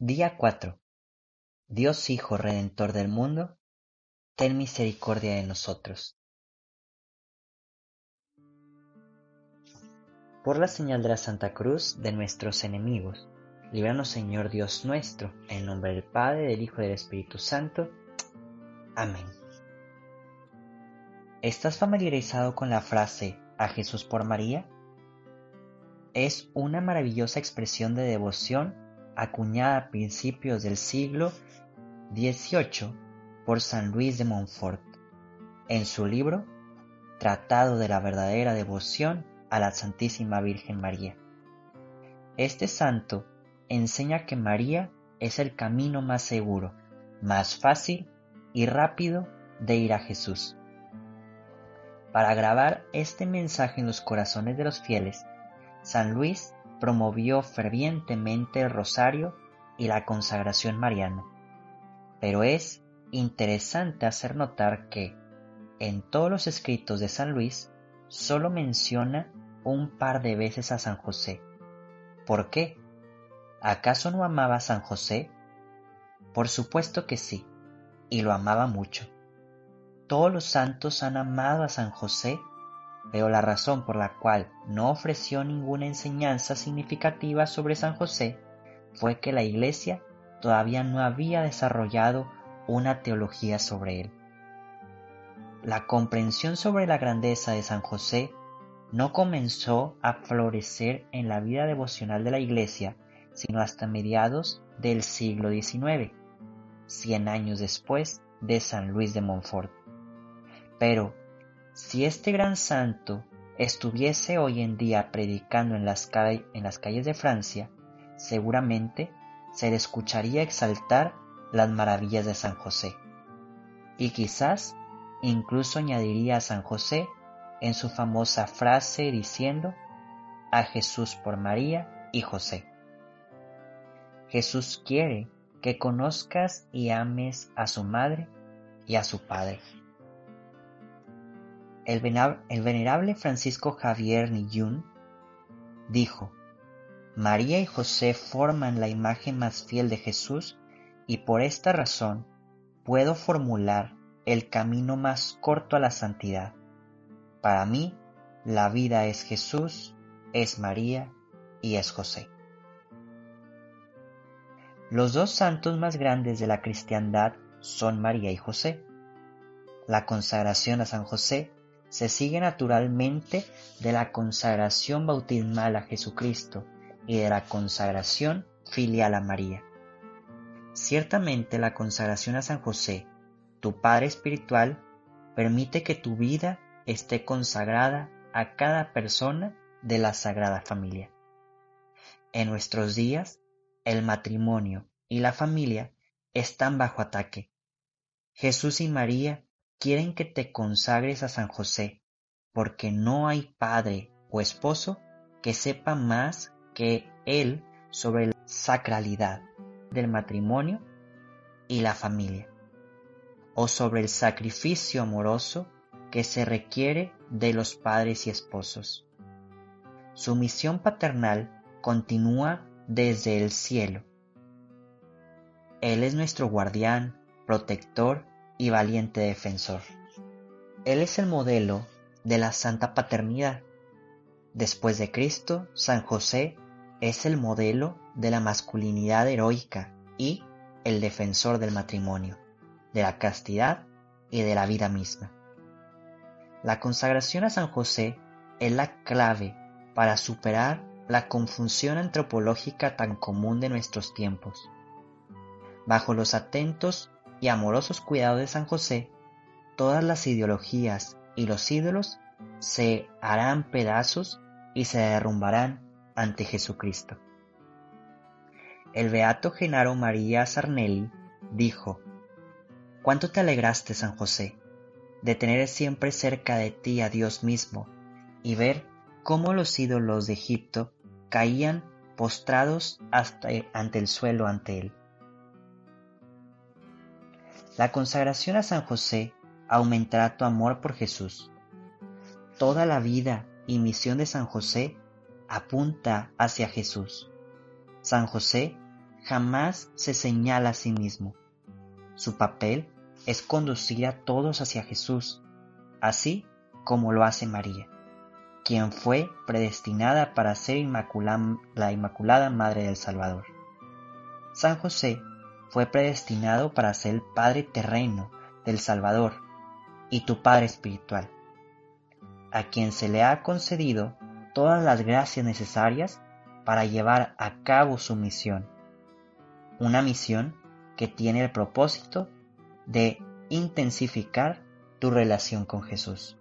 Día 4. Dios Hijo Redentor del mundo, ten misericordia de nosotros. Por la señal de la Santa Cruz de nuestros enemigos, líbranos Señor Dios nuestro, en nombre del Padre, del Hijo y del Espíritu Santo. Amén. ¿Estás familiarizado con la frase a Jesús por María? Es una maravillosa expresión de devoción acuñada a principios del siglo XVIII por San Luis de Montfort en su libro Tratado de la verdadera devoción a la Santísima Virgen María. Este santo enseña que María es el camino más seguro, más fácil y rápido de ir a Jesús. Para grabar este mensaje en los corazones de los fieles, San Luis promovió fervientemente el rosario y la consagración mariana. Pero es interesante hacer notar que, en todos los escritos de San Luis, solo menciona un par de veces a San José. ¿Por qué? ¿Acaso no amaba a San José? Por supuesto que sí, y lo amaba mucho. Todos los santos han amado a San José pero la razón por la cual no ofreció ninguna enseñanza significativa sobre San José fue que la Iglesia todavía no había desarrollado una teología sobre él. La comprensión sobre la grandeza de San José no comenzó a florecer en la vida devocional de la Iglesia sino hasta mediados del siglo XIX, cien años después de San Luis de Montfort. Pero si este gran santo estuviese hoy en día predicando en las, calles de Francia, seguramente se le escucharía exaltar las maravillas de San José. Y quizás incluso añadiría a San José en su famosa frase diciendo, a Jesús por María y José. Jesús quiere que conozcas y ames a su madre y a su padre. El, venerable Francisco Javier Niyun dijo, María y José forman la imagen más fiel de Jesús y por esta razón puedo formular el camino más corto a la santidad. Para mí, la vida es Jesús, es María y es José. Los dos santos más grandes de la cristiandad son María y José. La consagración a San José se sigue naturalmente de la consagración bautismal a Jesucristo y de la consagración filial a María. Ciertamente la consagración a San José, tu Padre Espiritual, permite que tu vida esté consagrada a cada persona de la Sagrada Familia. En nuestros días, el matrimonio y la familia están bajo ataque. Jesús y María quieren que te consagres a San José, porque no hay padre o esposo que sepa más que él sobre la sacralidad del matrimonio y la familia, o sobre el sacrificio amoroso que se requiere de los padres y esposos. Su misión paternal continúa desde el cielo. Él es nuestro guardián, protector y valiente defensor. Él es el modelo de la santa paternidad. Después de Cristo, San José es el modelo de la masculinidad heroica y el defensor del matrimonio, de la castidad y de la vida misma. La consagración a San José es la clave para superar la confusión antropológica tan común de nuestros tiempos. Bajo los atentos y amorosos cuidados de San José, todas las ideologías y los ídolos se harán pedazos y se derrumbarán ante Jesucristo. El beato Genaro María Sarnelli dijo, ¿Cuánto te alegraste, San José, de tener siempre cerca de ti a Dios mismo y ver cómo los ídolos de Egipto caían postrados hasta ante el suelo ante él? La consagración a San José aumentará tu amor por Jesús. Toda la vida y misión de San José apunta hacia Jesús. San José jamás se señala a sí mismo. Su papel es conducir a todos hacia Jesús, así como lo hace María, quien fue predestinada para ser la Inmaculada Madre del Salvador. San José fue predestinado para ser el Padre terreno del Salvador y tu Padre espiritual, a quien se le ha concedido todas las gracias necesarias para llevar a cabo su misión. Una misión que tiene el propósito de intensificar tu relación con Jesús.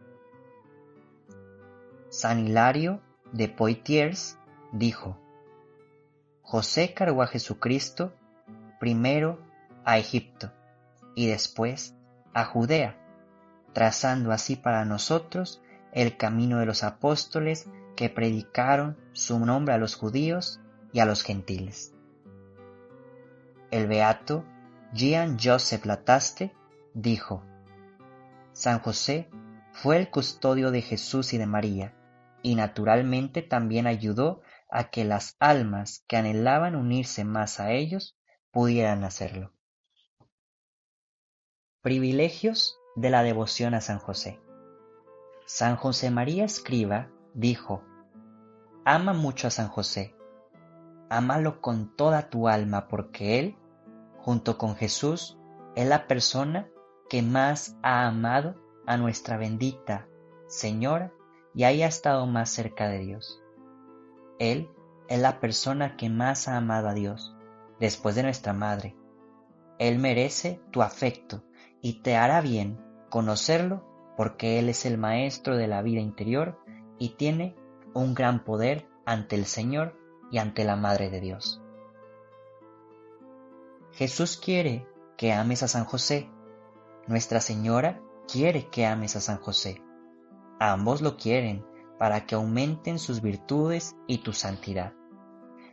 San Hilario de Poitiers dijo, José cargó a Jesucristo primero a Egipto y después a Judea, trazando así para nosotros el camino de los apóstoles que predicaron su nombre a los judíos y a los gentiles. El beato Jean Joseph Lataste dijo, San José fue el custodio de Jesús y de María, y naturalmente también ayudó a que las almas que anhelaban unirse más a ellos pudieran hacerlo. Privilegios de la devoción a San José. San José María Escriba dijo, Ama mucho a San José, ámalo con toda tu alma porque Él, junto con Jesús, es la persona que más ha amado a nuestra bendita Señora y haya estado más cerca de Dios. Él es la persona que más ha amado a Dios, después de nuestra Madre. Él merece tu afecto y te hará bien conocerlo porque Él es el Maestro de la vida interior y tiene un gran poder ante el Señor y ante la Madre de Dios. Jesús quiere que ames a San José. Nuestra Señora quiere que ames a San José. Ambos lo quieren para que aumenten sus virtudes y tu santidad.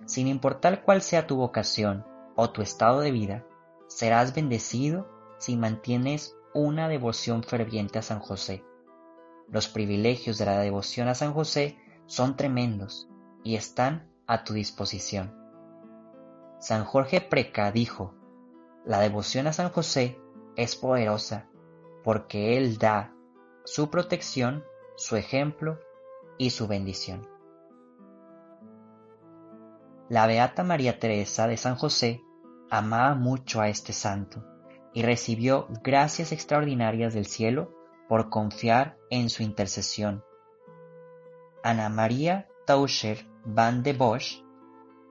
Sin importar cuál sea tu vocación o tu estado de vida, serás bendecido si mantienes una devoción ferviente a San José. Los privilegios de la devoción a San José son tremendos y están a tu disposición. San Jorge Preca dijo, la devoción a San José es poderosa porque Él da su protección, su ejemplo y su bendición. La Beata María Teresa de San José amaba mucho a este santo y recibió gracias extraordinarias del cielo por confiar en su intercesión. Ana María Tauscher van de Bosch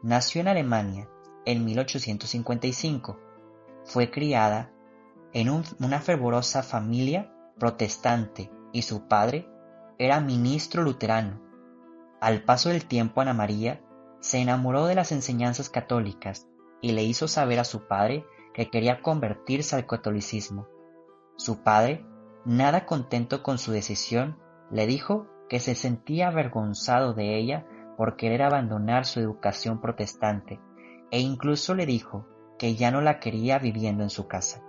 nació en Alemania en 1855. Fue criada en una fervorosa familia protestante y su padre era ministro luterano. Al paso del tiempo Ana María se enamoró de las enseñanzas católicas y le hizo saber a su padre que quería convertirse al catolicismo. Su padre, nada contento con su decisión, le dijo que se sentía avergonzado de ella por querer abandonar su educación protestante e incluso le dijo que ya no la quería viviendo en su casa.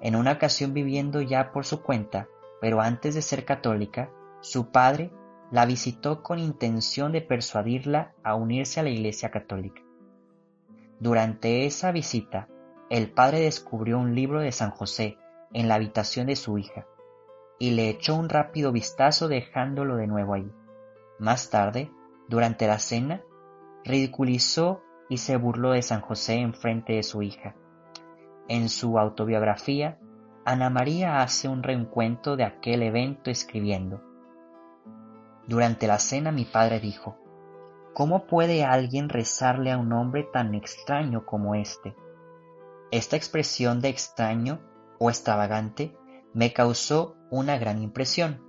En una ocasión viviendo ya por su cuenta, pero antes de ser católica, su padre la visitó con intención de persuadirla a unirse a la Iglesia Católica. Durante esa visita, el padre descubrió un libro de San José en la habitación de su hija y le echó un rápido vistazo dejándolo de nuevo allí. Más tarde, durante la cena, ridiculizó y se burló de San José en frente de su hija. En su autobiografía, Ana María hace un reencuentro de aquel evento escribiendo durante la cena mi padre dijo, ¿Cómo puede alguien rezarle a un hombre tan extraño como este? Esta expresión de extraño o extravagante me causó una gran impresión.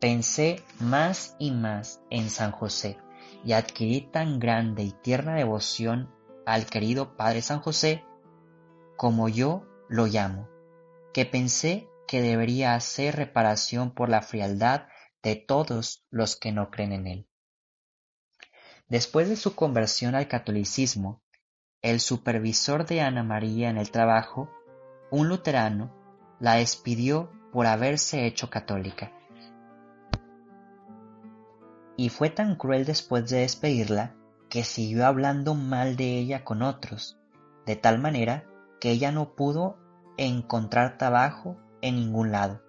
Pensé más y más en San José y adquirí tan grande y tierna devoción al querido Padre San José, como yo lo llamo, que pensé que debería hacer reparación por la frialdad de todos los que no creen en él. Después de su conversión al catolicismo, el supervisor de Ana María en el trabajo, un luterano, la despidió por haberse hecho católica. Y fue tan cruel después de despedirla que siguió hablando mal de ella con otros, de tal manera que ella no pudo encontrar trabajo en ningún lado,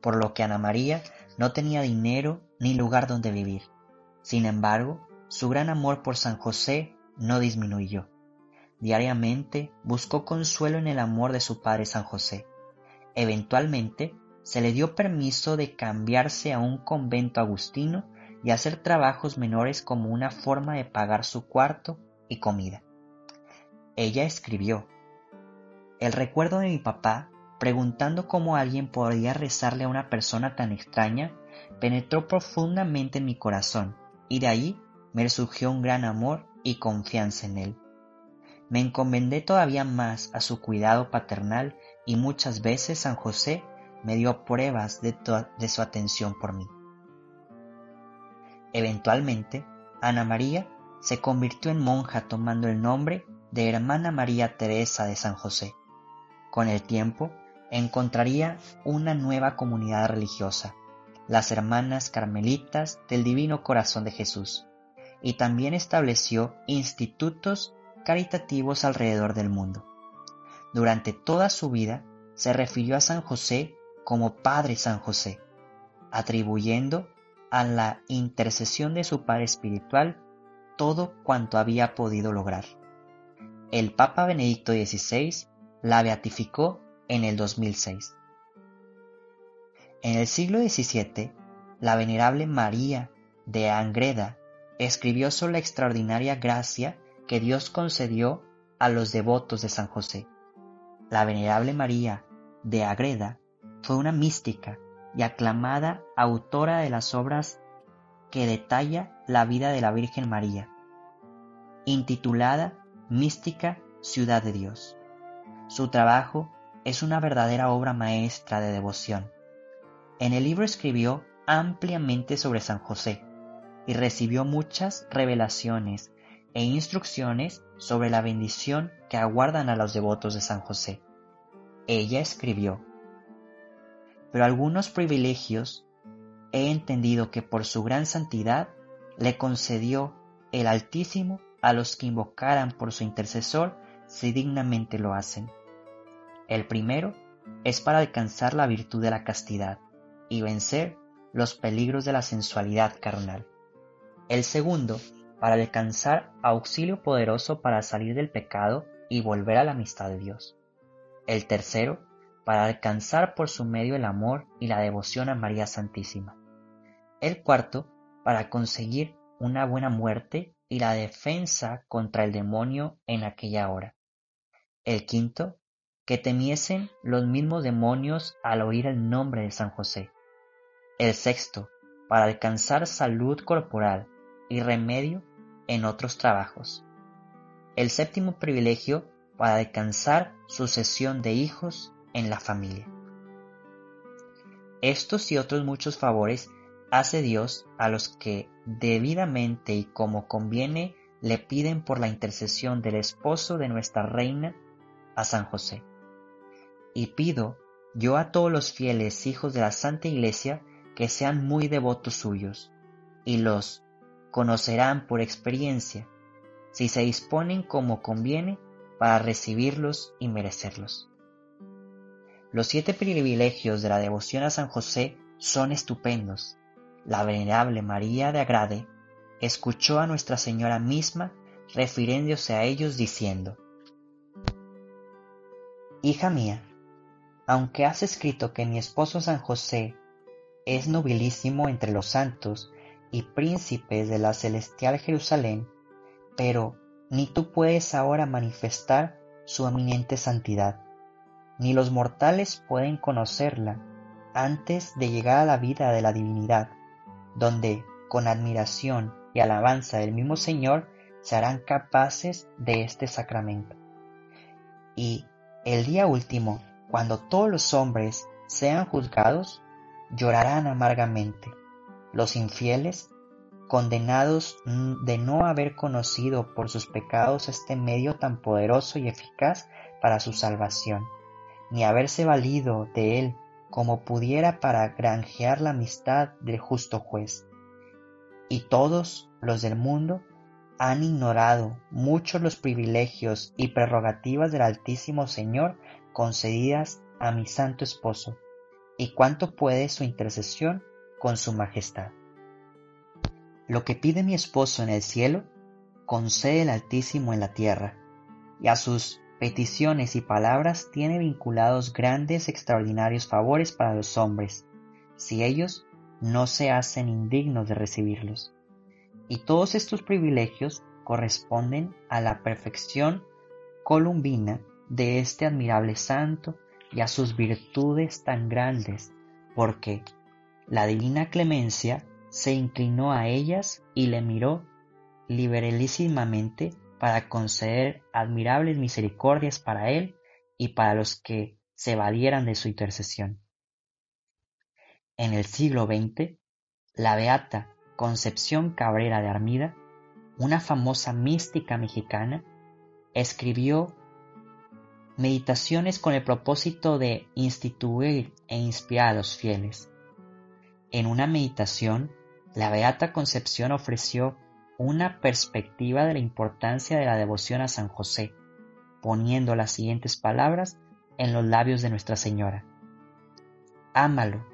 por lo que Ana María no tenía dinero ni lugar donde vivir. Sin embargo, su gran amor por San José no disminuyó. Diariamente buscó consuelo en el amor de su padre San José. Eventualmente se le dio permiso de cambiarse a un convento agustino y hacer trabajos menores como una forma de pagar su cuarto y comida. Ella escribió, El recuerdo de mi papá, preguntando cómo alguien podría rezarle a una persona tan extraña, penetró profundamente en mi corazón, y de ahí me surgió un gran amor y confianza en él. Me encomendé todavía más a su cuidado paternal y muchas veces San José me dio pruebas de, de su atención por mí. Eventualmente, Ana María se convirtió en monja tomando el nombre de Hermana María Teresa de San José. Con el tiempo, encontraría una nueva comunidad religiosa, las Hermanas Carmelitas del Divino Corazón de Jesús, y también estableció institutos caritativos alrededor del mundo. Durante toda su vida se refirió a San José como Padre San José, atribuyendo a la intercesión de su Padre Espiritual todo cuanto había podido lograr. El Papa Benedicto XVI la beatificó en el 2006. En el siglo XVII, la venerable María de Angreda escribió sobre la extraordinaria gracia que Dios concedió a los devotos de San José. La venerable María de Agreda fue una mística y aclamada autora de las obras que detalla la vida de la Virgen María, intitulada Mística Ciudad de Dios. Su trabajo es una verdadera obra maestra de devoción. En el libro escribió ampliamente sobre San José y recibió muchas revelaciones e instrucciones sobre la bendición que aguardan a los devotos de San José. Ella escribió, pero algunos privilegios he entendido que por su gran santidad le concedió el Altísimo a los que invocaran por su intercesor si dignamente lo hacen. El primero es para alcanzar la virtud de la castidad y vencer los peligros de la sensualidad carnal. El segundo para alcanzar auxilio poderoso para salir del pecado y volver a la amistad de Dios. El tercero, para alcanzar por su medio el amor y la devoción a María Santísima. El cuarto, para conseguir una buena muerte y la defensa contra el demonio en aquella hora. El quinto, que temiesen los mismos demonios al oír el nombre de San José. El sexto, para alcanzar salud corporal y remedio en otros trabajos. El séptimo privilegio para alcanzar sucesión de hijos en la familia. Estos y otros muchos favores hace Dios a los que debidamente y como conviene le piden por la intercesión del esposo de nuestra reina a San José. Y pido yo a todos los fieles hijos de la Santa Iglesia que sean muy devotos suyos, y los conocerán por experiencia si se disponen como conviene para recibirlos y merecerlos. Los siete privilegios de la devoción a San José son estupendos. La venerable María de Agrade escuchó a Nuestra Señora misma refiriéndose a ellos diciendo, Hija mía, aunque has escrito que mi esposo San José es nobilísimo entre los santos y príncipes de la celestial Jerusalén, pero ni tú puedes ahora manifestar su eminente santidad, ni los mortales pueden conocerla antes de llegar a la vida de la divinidad, donde, con admiración y alabanza del mismo Señor, se harán capaces de este sacramento. Y el día último, cuando todos los hombres sean juzgados, llorarán amargamente los infieles, condenados de no haber conocido por sus pecados este medio tan poderoso y eficaz para su salvación, ni haberse valido de él como pudiera para granjear la amistad del justo juez. Y todos los del mundo han ignorado muchos los privilegios y prerrogativas del Altísimo Señor concedidas a mi santo esposo, y cuánto puede su intercesión con su majestad. Lo que pide mi esposo en el cielo, concede el Altísimo en la tierra, y a sus peticiones y palabras tiene vinculados grandes extraordinarios favores para los hombres, si ellos no se hacen indignos de recibirlos. Y todos estos privilegios corresponden a la perfección columbina de este admirable santo y a sus virtudes tan grandes, porque la divina clemencia se inclinó a ellas y le miró liberalísimamente para conceder admirables misericordias para él y para los que se valieran de su intercesión. En el siglo XX, la beata Concepción Cabrera de Armida, una famosa mística mexicana, escribió meditaciones con el propósito de instituir e inspirar a los fieles. En una meditación, la Beata Concepción ofreció una perspectiva de la importancia de la devoción a San José, poniendo las siguientes palabras en los labios de Nuestra Señora. Ámalo,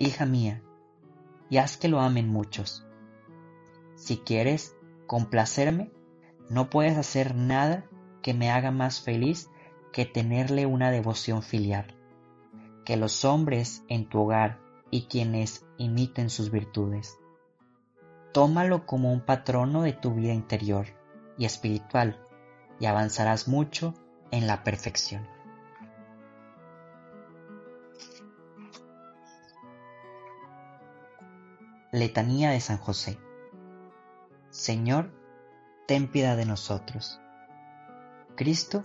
hija mía, y haz que lo amen muchos. Si quieres complacerme, no puedes hacer nada que me haga más feliz que tenerle una devoción filial. Que los hombres en tu hogar y quienes imiten sus virtudes Tómalo como un patrono de tu vida interior y espiritual y avanzarás mucho en la perfección. Letanía de San José Señor, ten piedad de nosotros. Cristo,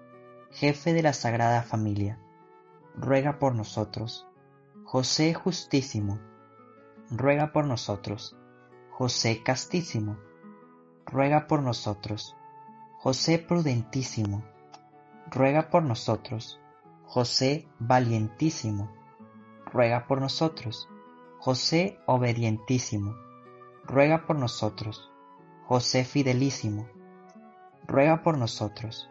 Jefe de la Sagrada Familia, ruega por nosotros. José Justísimo, ruega por nosotros. José Castísimo, ruega por nosotros. José Prudentísimo, ruega por nosotros. José Valientísimo, ruega por nosotros. José Obedientísimo, ruega por nosotros. José Fidelísimo, ruega por nosotros.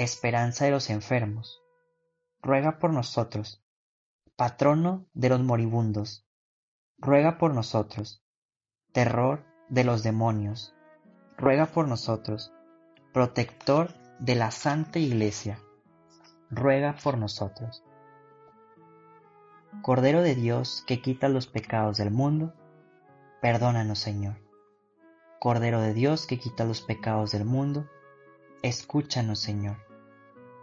Esperanza de los enfermos, ruega por nosotros. Patrono de los moribundos, ruega por nosotros. Terror de los demonios, ruega por nosotros. Protector de la Santa Iglesia, ruega por nosotros. Cordero de Dios que quita los pecados del mundo, perdónanos Señor. Cordero de Dios que quita los pecados del mundo, escúchanos Señor.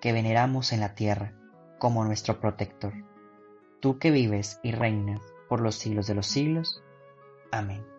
que veneramos en la tierra como nuestro protector. Tú que vives y reinas por los siglos de los siglos. Amén.